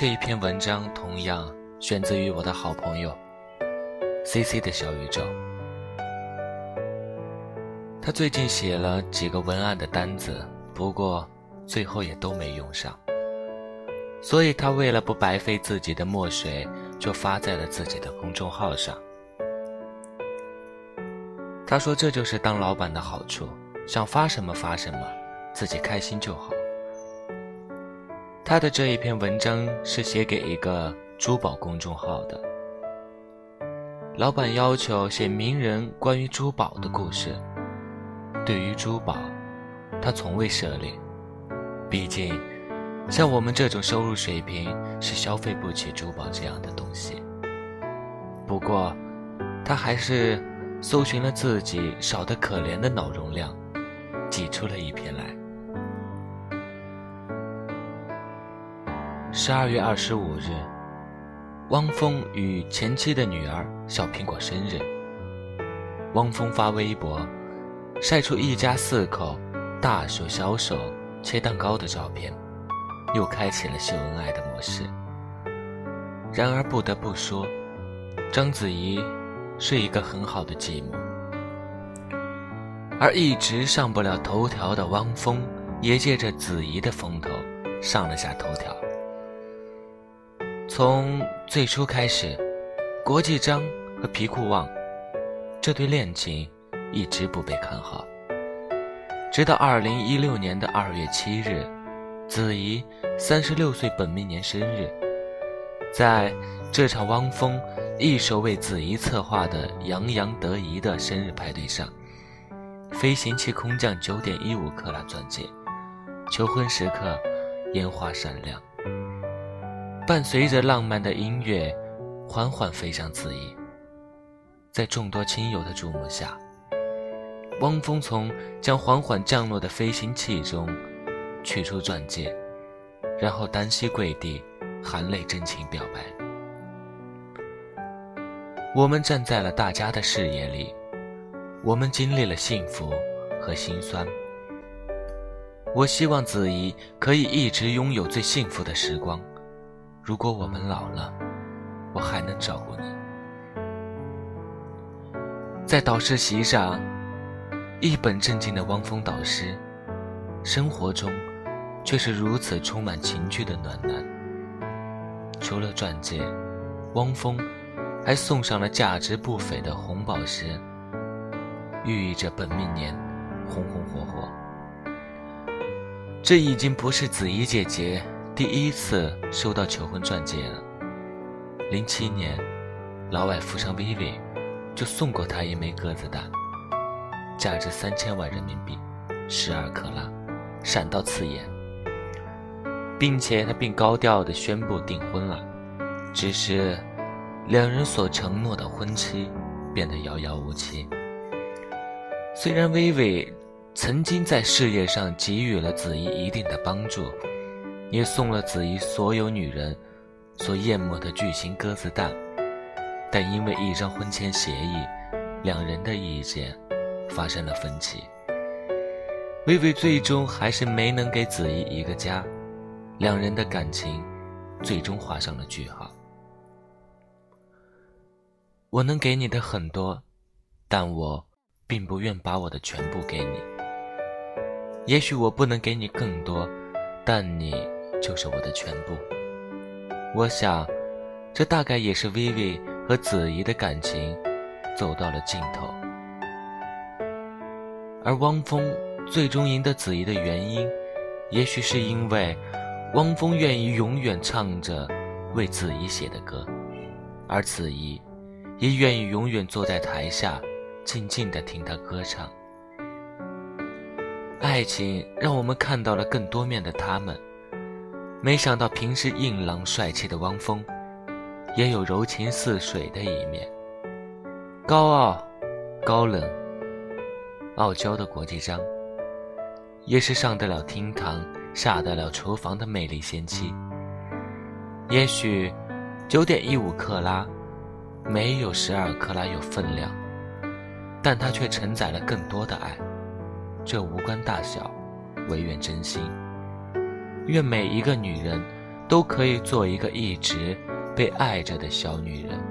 这一篇文章同样选自于我的好朋友 C C 的小宇宙。他最近写了几个文案的单子，不过最后也都没用上，所以他为了不白费自己的墨水，就发在了自己的公众号上。他说：“这就是当老板的好处，想发什么发什么，自己开心就好。”他的这一篇文章是写给一个珠宝公众号的，老板要求写名人关于珠宝的故事。对于珠宝，他从未涉猎，毕竟像我们这种收入水平是消费不起珠宝这样的东西。不过，他还是搜寻了自己少得可怜的脑容量，挤出了一篇来。十二月二十五日，汪峰与前妻的女儿小苹果生日。汪峰发微博，晒出一家四口大手小手切蛋糕的照片，又开启了秀恩爱的模式。然而不得不说，章子怡是一个很好的继母，而一直上不了头条的汪峰，也借着子怡的风头上了下头条。从最初开始，国际章和皮裤旺这对恋情一直不被看好。直到二零一六年的二月七日，子怡三十六岁本命年生日，在这场汪峰一手为子怡策划的洋洋得意的生日派对上，飞行器空降九点一五克拉钻戒，求婚时刻烟花闪亮。伴随着浪漫的音乐，缓缓飞向子怡。在众多亲友的注目下，汪峰从将缓缓降落的飞行器中取出钻戒，然后单膝跪地，含泪真情表白。我们站在了大家的视野里，我们经历了幸福和心酸。我希望子怡可以一直拥有最幸福的时光。如果我们老了，我还能照顾你。在导师席上，一本正经的汪峰导师，生活中却是如此充满情趣的暖男。除了钻戒，汪峰还送上了价值不菲的红宝石，寓意着本命年红红火火。这已经不是子怡姐姐。第一次收到求婚钻戒了。零七年，老外富商 Vivi 就送过他一枚鸽子蛋，价值三千万人民币，十二克拉，闪到刺眼，并且他并高调的宣布订婚了。只是，两人所承诺的婚期变得遥遥无期。虽然 Vivi 曾经在事业上给予了子怡一定的帮助。也送了子怡所有女人所厌恶的巨型鸽子蛋，但因为一张婚前协议，两人的意见发生了分歧。薇薇最终还是没能给子怡一个家，两人的感情最终画上了句号。我能给你的很多，但我并不愿把我的全部给你。也许我不能给你更多，但你。就是我的全部。我想，这大概也是薇薇和子怡的感情走到了尽头。而汪峰最终赢得子怡的原因，也许是因为汪峰愿意永远唱着为子怡写的歌，而子怡也愿意永远坐在台下，静静地听他歌唱。爱情让我们看到了更多面的他们。没想到，平时硬朗帅气的汪峰，也有柔情似水的一面。高傲、高冷、傲娇的国际章，也是上得了厅堂、下得了厨房的魅力仙妻。也许，九点一五克拉，没有十二克拉有分量，但它却承载了更多的爱。这无关大小，唯愿真心。愿每一个女人都可以做一个一直被爱着的小女人。